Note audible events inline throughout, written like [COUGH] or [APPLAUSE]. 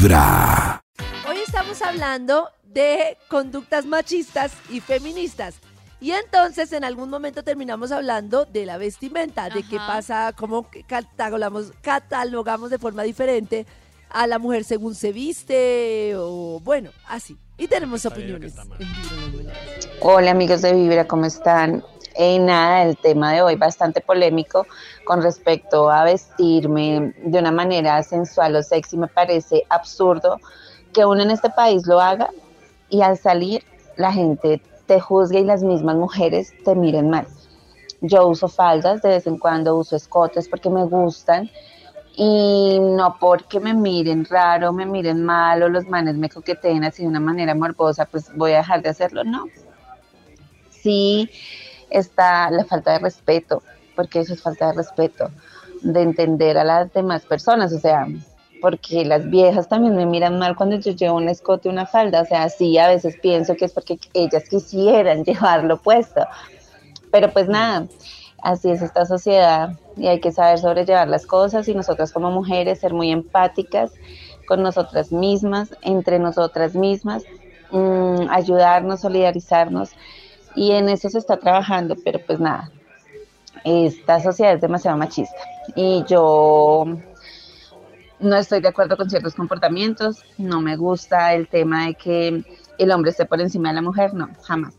Vibra. Hoy estamos hablando de conductas machistas y feministas. Y entonces en algún momento terminamos hablando de la vestimenta, de qué pasa, cómo catalogamos, catalogamos de forma diferente a la mujer según se viste o bueno, así. Y tenemos opiniones. Hola amigos de Vibra, ¿cómo están? Eh, nada, el tema de hoy bastante polémico con respecto a vestirme de una manera sensual o sexy. Me parece absurdo que uno en este país lo haga y al salir la gente te juzgue y las mismas mujeres te miren mal. Yo uso faldas, de vez en cuando uso escotes porque me gustan y no porque me miren raro, me miren mal o los manes me coqueteen así de una manera morbosa, pues voy a dejar de hacerlo, no. Sí está la falta de respeto, porque eso es falta de respeto, de entender a las demás personas, o sea, porque las viejas también me miran mal cuando yo llevo un escote, una falda, o sea, sí, a veces pienso que es porque ellas quisieran [LAUGHS] llevarlo puesto, pero pues nada, así es esta sociedad y hay que saber sobrellevar las cosas y nosotras como mujeres ser muy empáticas con nosotras mismas, entre nosotras mismas, mm, ayudarnos, solidarizarnos y en eso se está trabajando, pero pues nada, esta sociedad es demasiado machista y yo no estoy de acuerdo con ciertos comportamientos, no me gusta el tema de que el hombre esté por encima de la mujer, no, jamás.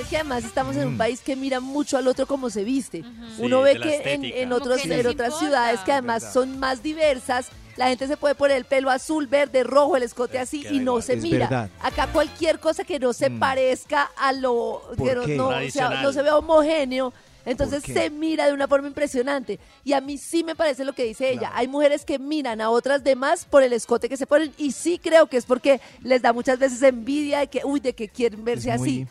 Es que además estamos en un Mm. país que mira mucho al otro como se viste. Uno Sí, ve que en, otros, que en otras importa. ciudades que además son más diversas, la gente se puede poner el pelo azul, verde, rojo, el escote Les así y no igual. se Es mira. verdad. Acá cualquier cosa que no se Mm. parezca a lo ¿Por que no, no, o sea, Tradicional. no se vea homogéneo. Entonces se mira de una forma impresionante. Y a mí sí me parece lo que dice ella. Claro. Hay mujeres que miran a otras demás por el escote que se ponen. Y sí creo que es porque les da muchas veces envidia de que, uy, de que quieren verse Es muy- así.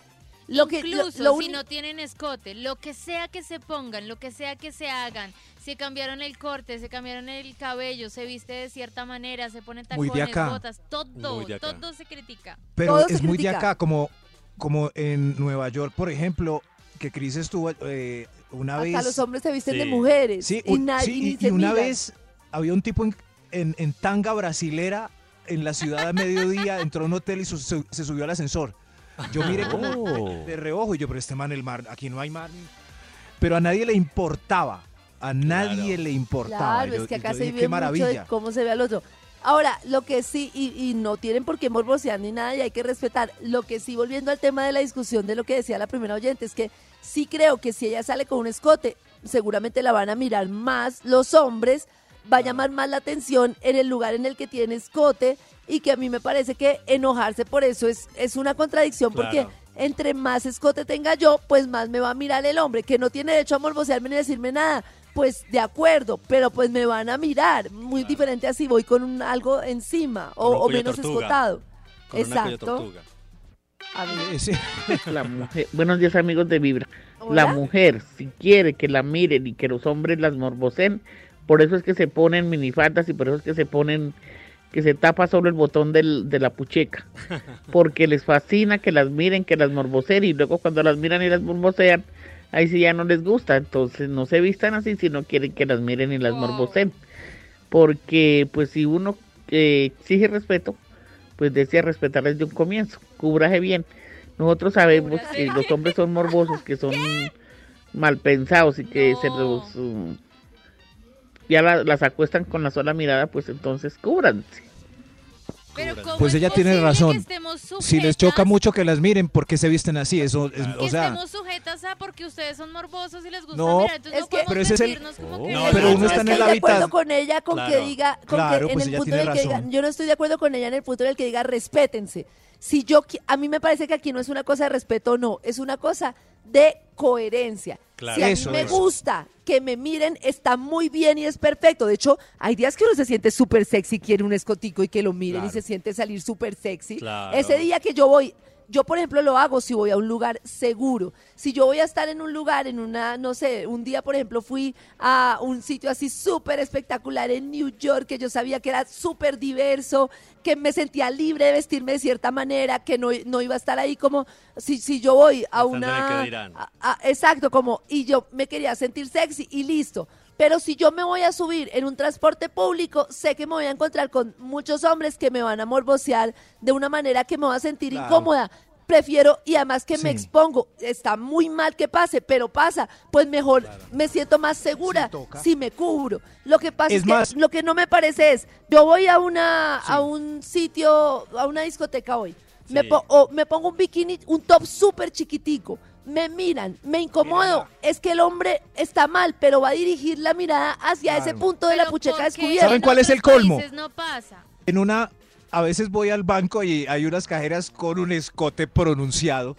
Lo que, Incluso lo si no tienen escote, lo que sea que se pongan, lo que sea que se hagan, si cambiaron el corte, se cambiaron el cabello, se viste de cierta manera, se ponen Muy de tacones, acá. botas, todo, Muy de acá. todo se critica. Pero Todo se es muy de acá, como, como en Nueva York, por ejemplo, que Cris estuvo eh, una hasta vez. los hombres se visten de Sí. mujeres. Sí, y, un- na- sí, y ni y, se y una vez había un tipo en, en- en tanga brasilera en la ciudad a mediodía, entró a un hotel y su- su- se subió al ascensor. Yo miré como Oh. de reojo y yo, pero este man, el mar, aquí no hay mar. Pero a nadie le importaba. A nadie le importaba. Claro, Yo- es que acá yo se dije, vive qué mucho maravilla. de cómo se ve al otro. Ahora, lo que sí, y, y no tienen por qué morbosear ni nada y hay que respetar, lo que sí, volviendo al tema de la discusión de lo que decía la primera oyente, es que sí creo que si ella sale con un escote, seguramente la van a mirar más los hombres, va a llamar más la atención en el lugar en el que tiene escote y que a mí me parece que enojarse por eso es, es una contradicción porque entre más escote tenga yo, pues más me va a mirar el hombre, que no tiene derecho a morbosearme ni decirme nada. Pues de acuerdo, pero pues me van a mirar. Muy diferente así, voy con un, algo encima o, menos tortuga. escotado. Con Exacto. A Eh. [LAUGHS] La mujer, buenos días amigos de Vibra. ¿Hola? La mujer, si quiere que la miren y que los hombres las morboseen, por eso es que se ponen minifaldas y por eso es que se ponen, que se tapa solo el botón del- de la pucheca. [LAUGHS] Porque les fascina que las miren, que las morboseen y luego cuando las miran y las morbosean, ahí sí ya no les gusta. Entonces no se vistan así si no quieren que las miren y las Wow. morboseen. Porque pues si uno eh, exige respeto, pues desea respetar desde un comienzo. Cúbraje bien. Nosotros sabemos Cúbrase que los hombres son morbosos, que son [LAUGHS] mal pensados y que se los um, ya la- las acuestan con la sola mirada, pues entonces cúbranse. Pero Cúbranse. ¿cómo Pues es ella tiene razón. Si les choca mucho que las miren, ¿por qué se visten así? Eso, es- o sea, estemos sujetas a porque ustedes son morbosos y les gusta No, mirar, entonces es no que- Pero ese es el- como que No, pero uno está no en el estoy de acuerdo hábitat. con ella con Claro. que diga, con Claro, que pues en el ella punto el que diga, yo no estoy de acuerdo con ella en el punto en el que diga respétense. Si yo, a mí me parece que aquí no es una cosa de respeto, no, es una cosa de coherencia. Claro. Si a mí me gusta que me miren, está muy bien y es perfecto. De hecho, hay días que uno se siente súper sexy, quiere un escotico y que lo miren y se siente salir súper sexy. Claro. Ese día que yo voy, yo por ejemplo lo hago si voy a un lugar seguro. Si yo voy a estar en un lugar, en una, no sé, un día por ejemplo fui a un sitio así súper espectacular en New York, que yo sabía que era súper diverso, que me sentía libre de vestirme de cierta manera, que no, no iba a estar ahí como, si, si yo voy a el una... a- a- exacto, como, y yo me quería sentir sexy y listo. Pero si yo me voy a subir en un transporte público, sé que me voy a encontrar con muchos hombres que me van a morbosear de una manera que me va a sentir Claro. incómoda. Prefiero, y además que me expongo, está muy mal que pase, pero pasa, pues mejor me siento más segura si me cubro. Lo que pasa es, Es que lo que no me parece es, yo voy a una a un sitio, a una discoteca hoy, me, po- o me pongo un bikini, un top súper chiquitico, me miran, me incomodo, es que el hombre está mal, pero va a dirigir la mirada hacia ese punto de la pucheca ¿por qué descubierta. ¿Saben en cuál es el colmo? no pasa. En una, a veces voy al banco y hay unas cajeras con un escote pronunciado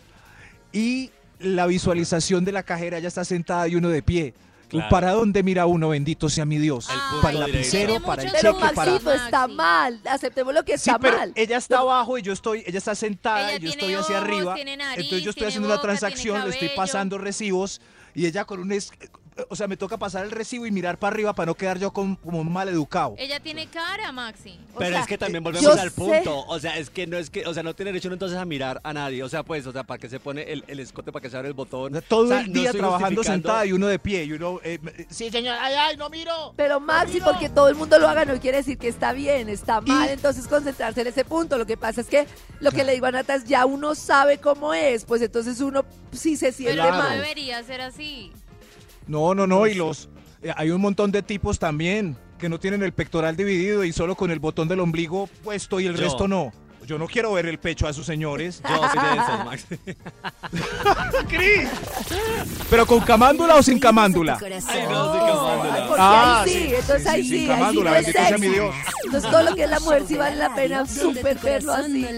y la visualización de la cajera ya está sentada y uno de pie. Claro. ¿Para dónde mira uno? Bendito sea mi Dios. El punto para el lapicero, para el Pero cheque, para... Maxito está Maxi. mal, aceptemos lo que Sí, está pero mal. ella está abajo y yo estoy, ella está sentada Ella y yo estoy hacia ojos, arriba. tiene nariz, entonces yo estoy haciendo una boca, transacción, le estoy pasando recibos y ella con un es- o sea, me toca pasar el recibo y mirar para arriba para no quedar yo con- como un mal educado. Ella tiene cara, Maxi. O Pero sea, es que también yo volvemos al sé- punto. O sea, es que no es que, o sea, no tiene derecho uno entonces a mirar a nadie. O sea, pues, o sea, para que se pone el, el escote, para que se abre el O botón. sea, todo O sea, el día trabajando sentada y uno de pie y uno eh, sí señor ay ay no miro Pero Maxi, porque todo el mundo lo haga no quiere decir que está bien, está mal, entonces concentrarse en ese punto. Lo que pasa es que lo que le digo a Nata es ya uno sabe cómo es, pues entonces uno sí se siente Pero no mal. debería ser así. No, no, no, y los eh, hay un montón de tipos también que no tienen el pectoral dividido y solo con el botón del ombligo puesto y el Yo. resto no. Yo no quiero ver el pecho a esos señores. Yo soy de esos, Max. [LAUGHS] Cris. Pero con camándula o sin camándula. Ay, no, Ay, camándula. porque Ah, ahí sí, sí, entonces sí, ahí sí, sí, sin ahí sí camándula, no es mi. Dios. Entonces todo lo que es la mujer sí vale la pena súper verlo así. [LAUGHS]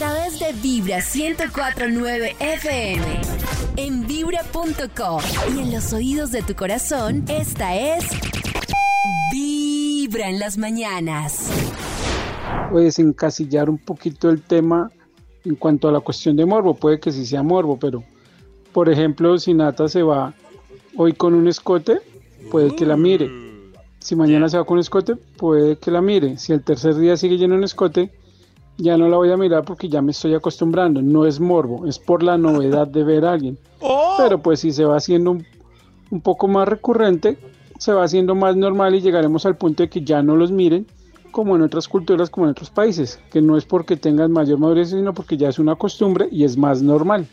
través de Vibra 1049 FM. En vibra.com. Y en los oídos de tu corazón, esta es. Vibra en las mañanas. pues encasillar un poquito el tema en cuanto a la cuestión de morbo. Puede que sí sea morbo, pero por ejemplo, si Nata se va hoy con un escote, puede que la mire. Si mañana se va con un escote, puede que la mire. Si el tercer día sigue lleno un escote, ya no la voy a mirar porque ya me estoy acostumbrando. No es morbo, es por la novedad de ver a alguien. [LAUGHS] Pero pues si se va haciendo un, un poco más recurrente, se va haciendo más normal y llegaremos al punto de que ya no los miren como en otras culturas, como en otros países, que no es porque tengan mayor madurez, sino porque ya es una costumbre y es más normal,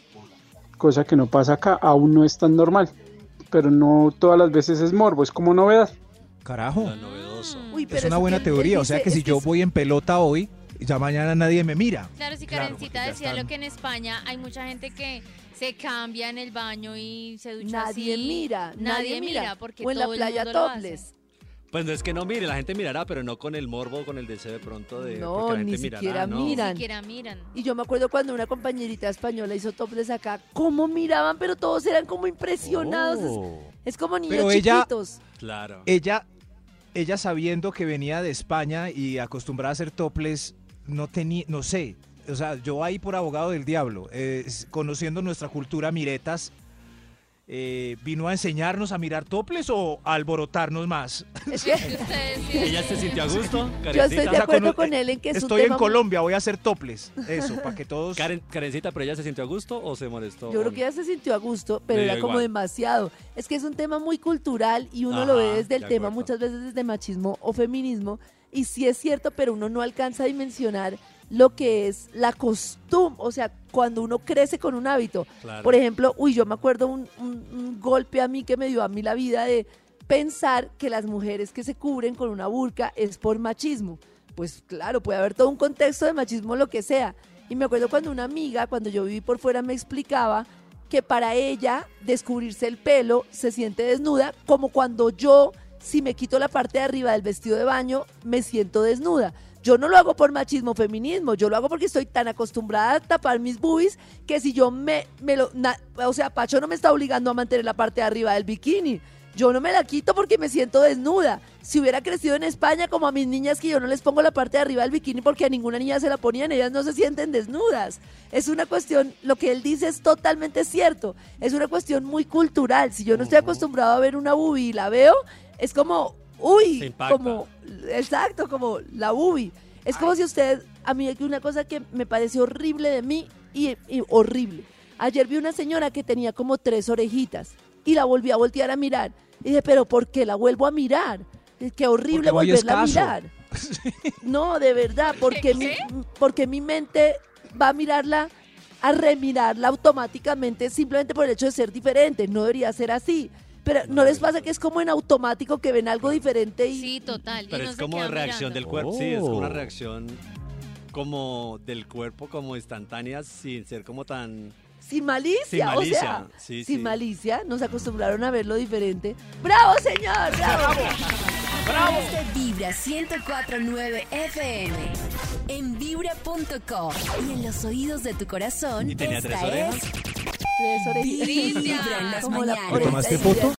cosa que no pasa acá, aún no es tan normal, pero no todas las veces es morbo, es como novedad. Carajo. Lo novedoso. Uy, pero Es una buena teoría, o sea que si yo es- voy en pelota hoy, ya mañana nadie me mira. Claro, si Karencita decía están- lo que en España hay mucha gente que se cambia en el baño y se ducha Nadie así. mira, nadie mira. porque o en la todo el playa mundo topless. Pues no es que no mire, la gente mirará, pero no con el morbo, con el deseo de pronto de. No, porque la gente ni mirará, siquiera ¿no? Ni Miran. siquiera miran. Y yo me acuerdo cuando una compañerita española hizo topless acá, cómo miraban, pero todos eran como impresionados. Es- Oh, Es, como niños Pero ella- chiquitos. claro. Ella, ella sabiendo que venía de España y acostumbrada a hacer toples, no tenía, no sé, o sea, yo ahí por abogado del diablo, eh, conociendo nuestra cultura miretas, eh, ¿vino a enseñarnos a mirar toples o a alborotarnos más? [LAUGHS] Es que Ustedes [LAUGHS] sí ¿Ella se sintió a gusto? [LAUGHS] yo estoy de sea, acuerdo con- con él en que es Estoy en tema Colombia, voy a hacer toples. Eso, para que todos... Karen, Karencita, ¿pero ella se sintió a gusto o se molestó? Yo creo que ella se sintió a gusto, pero era como igual. demasiado. Es que es un tema muy cultural y uno lo ve desde el de tema acuerdo. muchas veces desde machismo o feminismo. Y sí es cierto, pero uno no alcanza a dimensionar lo que es la costumbre. O sea, cuando uno crece con un hábito. Claro. Por ejemplo, uy, yo me acuerdo un, un- un golpe a mí que me dio a mí la vida de pensar que las mujeres que se cubren con una burka es por machismo. Pues claro, puede haber todo un contexto de machismo, lo que sea. Y me acuerdo cuando una amiga, cuando yo viví por fuera, me explicaba que para ella descubrirse el pelo se siente desnuda, como cuando yo, si me quito la parte de arriba del vestido de baño, me siento desnuda. Yo no lo hago por machismo feminismo, yo lo hago porque estoy tan acostumbrada a tapar mis boobies que si yo me, me lo... na- o sea, Pacho no me está obligando a mantener la parte de arriba del bikini. Yo no me la quito porque me siento desnuda. Si hubiera crecido en España como a mis niñas que yo no les pongo la parte de arriba del bikini porque a ninguna niña se la ponían, ellas no se sienten desnudas. Es una cuestión, lo que él dice es totalmente cierto. Es una cuestión muy cultural. Si yo no estoy acostumbrado a ver una boobie y la veo, es como, uy, como, exacto, como la boobie. Es como si usted, a mí una cosa que me parece horrible de mí y, y horrible. Ayer vi una señora que tenía como tres orejitas y la volví a voltear a mirar. Y dije, pero ¿por qué la vuelvo a mirar? Que horrible volverla a mirar. [LAUGHS] No, de verdad, porque mi, porque mi mente va a mirarla, a remirarla automáticamente simplemente por el hecho de ser diferente. No debería ser así. Pero ¿no les pasa que es como en automático que ven algo diferente y Sí, total. y Pero no es como reacción del cuerpo. Sí, es como una Oh. reacción como del cuerpo, como instantánea, sin ser como tan. sin malicia? Sin o malicia, sea, sí, sin sí. malicia, nos acostumbraron a verlo diferente. ¡Bravo, señor! ¡Bravo! A través de Vibra 1049 FM. En vibra.com. Y en los oídos de tu corazón. ¿Y tenía esta tres orejas? es Tres orejitas. Vibra en las Como la mañanas. ¿Tomaste foto?